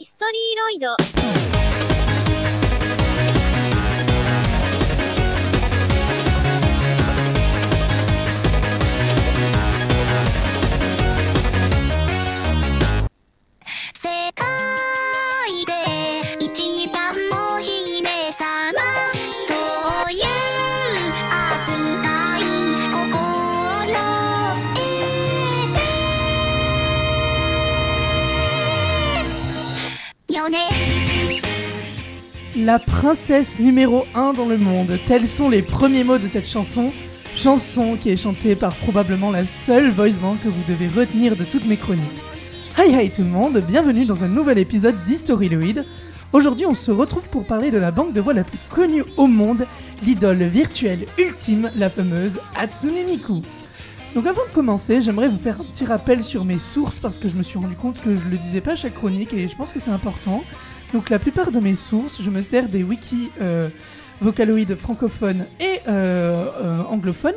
ヒストリーロイド。La princesse numéro 1 dans le monde, tels sont les premiers mots de cette chanson. Chanson qui est chantée par probablement la seule voice bank que vous devez retenir de toutes mes chroniques. Hi hi tout le monde, bienvenue dans un nouvel épisode d'Historyloid. Aujourd'hui on se retrouve pour parler de la banque de voix la plus connue au monde, l'idole virtuelle ultime, la fameuse Hatsune Miku. Donc avant de commencer, j'aimerais vous faire un petit rappel sur mes sources parce que je me suis rendu compte que je le disais pas chaque chronique et je pense que c'est important. Donc la plupart de mes sources, je me sers des wikis euh, vocaloïdes francophones et euh, euh, anglophones.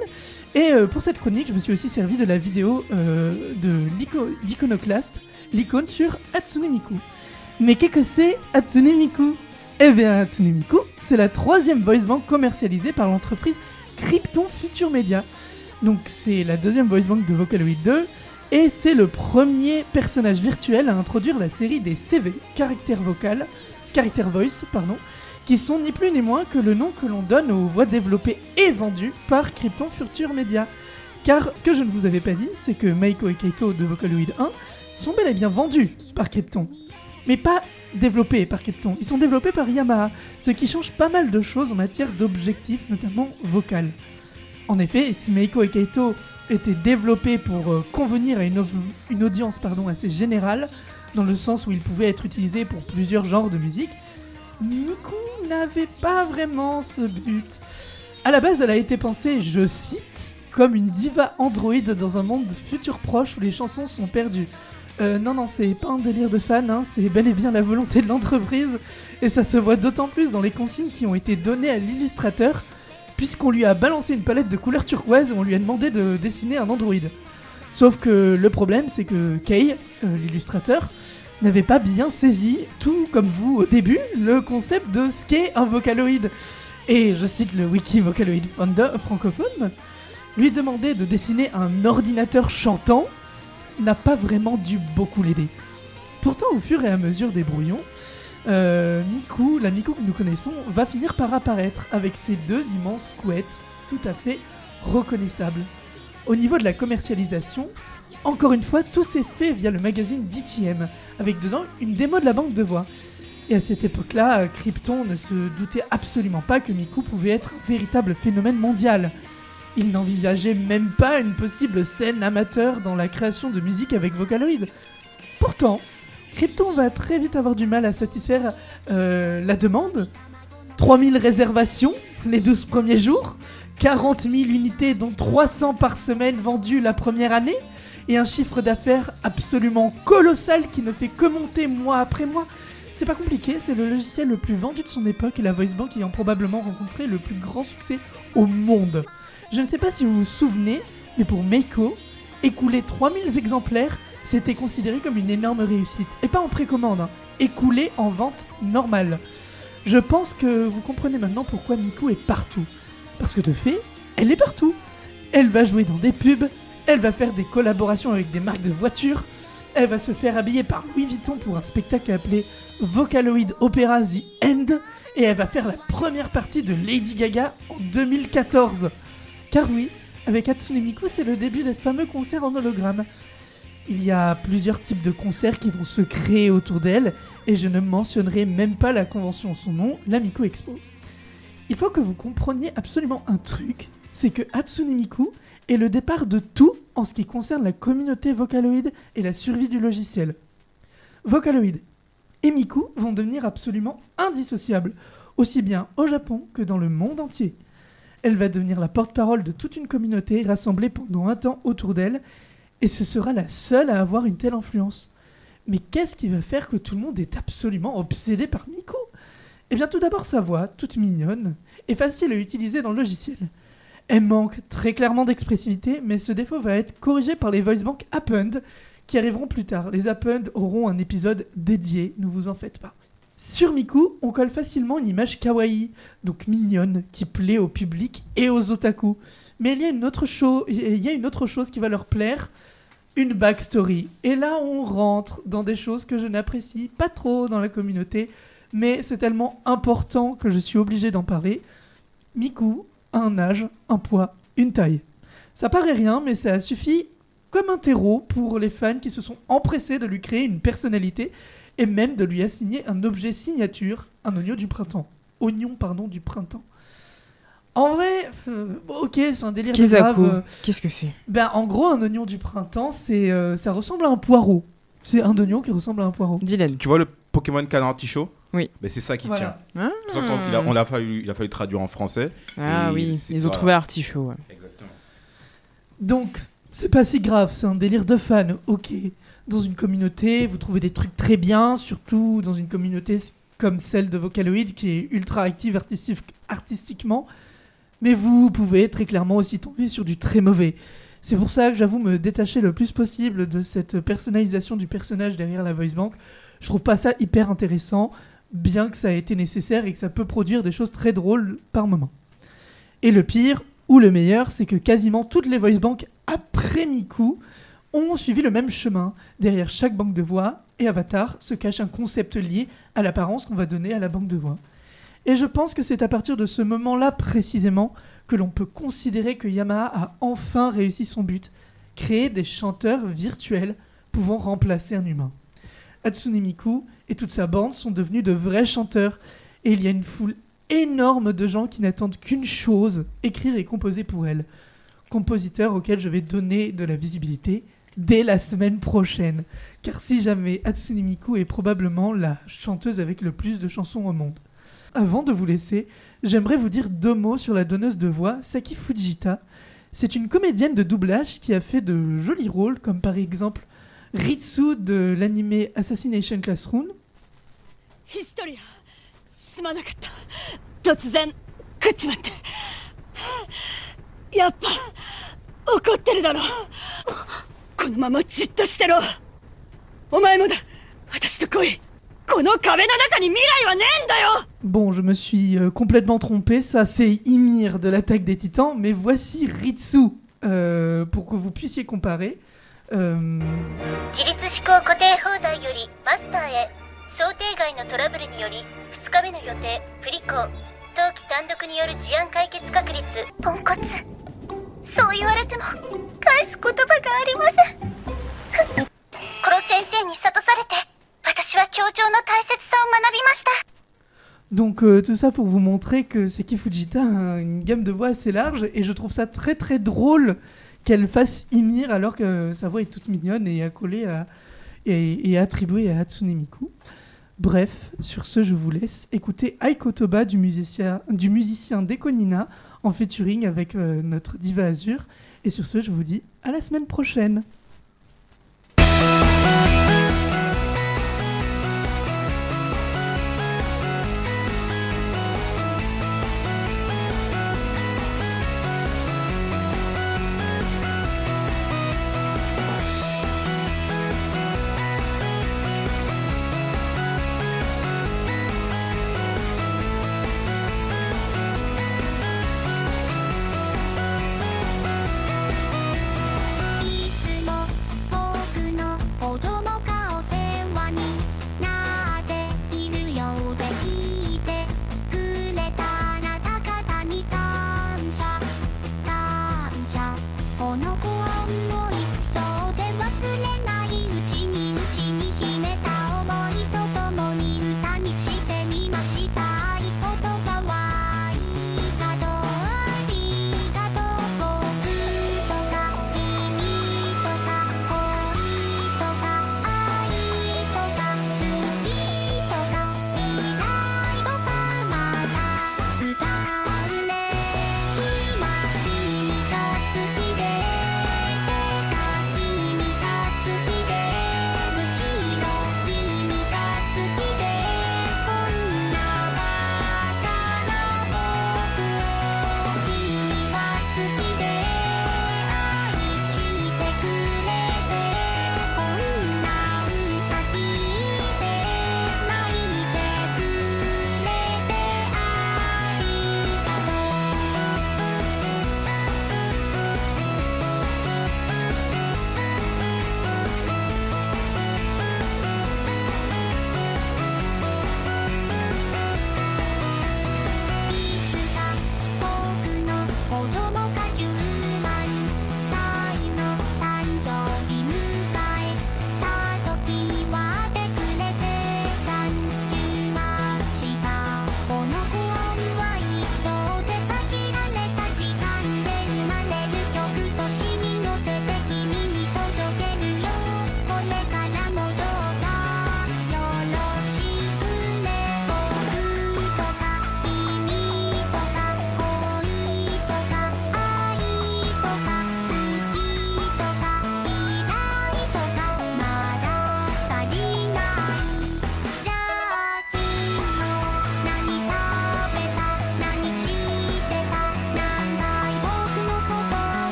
Et pour cette chronique, je me suis aussi servi de la vidéo de l'ico- d'Iconoclast, l'icône sur Hatsune Miku. Mais qu'est-ce que c'est Hatsune Miku? Eh bien Hatsune Miku, c'est la troisième voice bank commercialisée par l'entreprise Krypton Future Media. Donc c'est la deuxième voice bank de Vocaloid 2 et c'est le premier personnage virtuel à introduire la série des CV, caractère vocal, caractère voice, pardon, qui sont ni plus ni moins que le nom que l'on donne aux voix développées et vendues par Krypton Future Media. Car ce que je ne vous avais pas dit, c'est que Meiko et Keito de Vocaloid 1 sont bel et bien vendus par Krypton. Mais pas développés par Krypton, ils sont développés par Yamaha, ce qui change pas mal de choses en matière d'objectifs, notamment vocal. En effet, si Meiko et Keito étaient développés pour euh, convenir à une, au- une audience pardon, assez générale, dans le sens où ils pouvaient être utilisés pour plusieurs genres de musique, Miku n'avait pas vraiment ce but. À la base, elle a été pensée, je cite, comme une diva androïde dans un monde futur proche où les chansons sont perdues. Euh, non, non, c'est pas un délire de fan, hein, c'est bel et bien la volonté de l'entreprise, et ça se voit d'autant plus dans les consignes qui ont été données à l'illustrateur, puisqu'on lui a balancé une palette de couleurs turquoise on lui a demandé de dessiner un androïde. Sauf que le problème, c'est que Kei, euh, l'illustrateur, n'avait pas bien saisi, tout comme vous au début, le concept de ce qu'est un vocaloïde. Et je cite le wiki Vocaloid francophone, lui demander de dessiner un ordinateur chantant n'a pas vraiment dû beaucoup l'aider. Pourtant, au fur et à mesure des brouillons, euh, Miku, la Miku que nous connaissons, va finir par apparaître avec ses deux immenses couettes tout à fait reconnaissables. Au niveau de la commercialisation, encore une fois, tout s'est fait via le magazine DTM, avec dedans une démo de la banque de voix. Et à cette époque-là, Krypton ne se doutait absolument pas que Miku pouvait être un véritable phénomène mondial. Il n'envisageait même pas une possible scène amateur dans la création de musique avec Vocaloid. Pourtant, Krypton va très vite avoir du mal à satisfaire euh, la demande. 3000 réservations les 12 premiers jours, 40 000 unités dont 300 par semaine vendues la première année, et un chiffre d'affaires absolument colossal qui ne fait que monter mois après mois. C'est pas compliqué, c'est le logiciel le plus vendu de son époque et la voice bank ayant probablement rencontré le plus grand succès au monde. Je ne sais pas si vous vous souvenez, mais pour Meiko, écouler 3000 exemplaires, c'était considéré comme une énorme réussite. Et pas en précommande, hein, écoulé en vente normale. Je pense que vous comprenez maintenant pourquoi Miku est partout. Parce que de fait, elle est partout. Elle va jouer dans des pubs, elle va faire des collaborations avec des marques de voitures, elle va se faire habiller par Louis Vuitton pour un spectacle appelé Vocaloid Opera The End, et elle va faire la première partie de Lady Gaga en 2014. Car oui, avec Hatsune Miku, c'est le début des fameux concerts en hologramme. Il y a plusieurs types de concerts qui vont se créer autour d'elle, et je ne mentionnerai même pas la convention en son nom, la Miku Expo. Il faut que vous compreniez absolument un truc, c'est que Hatsune Miku est le départ de tout en ce qui concerne la communauté Vocaloid et la survie du logiciel. Vocaloid et Miku vont devenir absolument indissociables, aussi bien au Japon que dans le monde entier. Elle va devenir la porte-parole de toute une communauté rassemblée pendant un temps autour d'elle, et ce sera la seule à avoir une telle influence. Mais qu'est-ce qui va faire que tout le monde est absolument obsédé par Miku Eh bien tout d'abord sa voix, toute mignonne, est facile à utiliser dans le logiciel. Elle manque très clairement d'expressivité, mais ce défaut va être corrigé par les voice bank Append, qui arriveront plus tard. Les Append auront un épisode dédié, ne vous en faites pas. Sur Miku, on colle facilement une image kawaii, donc mignonne, qui plaît au public et aux otaku. Mais il y a une autre chose qui va leur plaire, une backstory. Et là, on rentre dans des choses que je n'apprécie pas trop dans la communauté, mais c'est tellement important que je suis obligé d'en parler. Miku a un âge, un poids, une taille. Ça paraît rien, mais ça suffit comme un terreau pour les fans qui se sont empressés de lui créer une personnalité et même de lui assigner un objet signature, un oignon du printemps. Oignon, pardon, du printemps. En vrai, euh, ok, c'est un délire de Kizaku, grave, euh, qu'est-ce que c'est? Ben, en gros, un oignon du printemps, c'est, euh, ça ressemble à un poireau. C'est un oignon qui ressemble à un poireau. Dylan. Tu vois le Pokémon Canard Tichot Oui. Mais c'est ça qui Voilà. tient. Ah, qu'on- il a- on a fallu, il a fallu traduire en français. Ah Et oui, c'est ils ont trouvé artichaut. ouais. Exactement. Donc, c'est pas si grave, c'est un délire de fans, ok. Dans une communauté, vous trouvez des trucs très bien, surtout dans une communauté comme celle de Vocaloid qui est ultra active artistif- artistiquement. Mais vous pouvez très clairement aussi tomber sur du très mauvais. C'est pour ça que j'avoue me détacher le plus possible de cette personnalisation du personnage derrière la voice bank. Je trouve pas ça hyper intéressant, bien que ça ait été nécessaire et que ça peut produire des choses très drôles par moment. Et le pire, ou le meilleur, c'est que quasiment toutes les voice banks après Miku ont suivi le même chemin. Derrière chaque banque de voix et avatar se cache un concept lié à l'apparence qu'on va donner à la banque de voix. Et je pense que c'est à partir de ce moment-là précisément que l'on peut considérer que Yamaha a enfin réussi son but, créer des chanteurs virtuels pouvant remplacer un humain. Hatsune Miku et toute sa bande sont devenus de vrais chanteurs, et il y a une foule énorme de gens qui n'attendent qu'une chose, écrire et composer pour elle. Compositeur auquel je vais donner de la visibilité dès la semaine prochaine. Car si jamais Hatsune Miku est probablement la chanteuse avec le plus de chansons au monde. Avant de vous laisser, j'aimerais vous dire deux mots sur la donneuse de voix Saki Fujita. C'est une comédienne de doublage qui a fait de jolis rôles, comme par exemple Ritsu de l'anime Assassination Classroom. Historia, sumanakata, totsuzen, Omae. Bon, je me suis euh, complètement trompé, ça c'est Ymir de l'attaque des titans, mais voici Ritsu, euh, pour que vous puissiez comparer. Euh, 自立思考固定放題よりマスターへ想定外のトラブルにより2日目の予定プリコ冬季単独による事案解決確率。ポンコツ。そう言われても返す言葉がありません。殺先生に諭されて donc euh, tout ça pour vous montrer que Seki Fujita a une gamme de voix assez large, et je trouve ça très très drôle qu'elle fasse Ymir alors que sa voix est toute mignonne et accolée à, et attribuée à Hatsune Miku. Bref, sur ce, je vous laisse écouter Aiko Toba du musicien, du musicien Dekonina en featuring avec euh, notre diva Azur. Et sur ce, je vous dis à la semaine prochaine.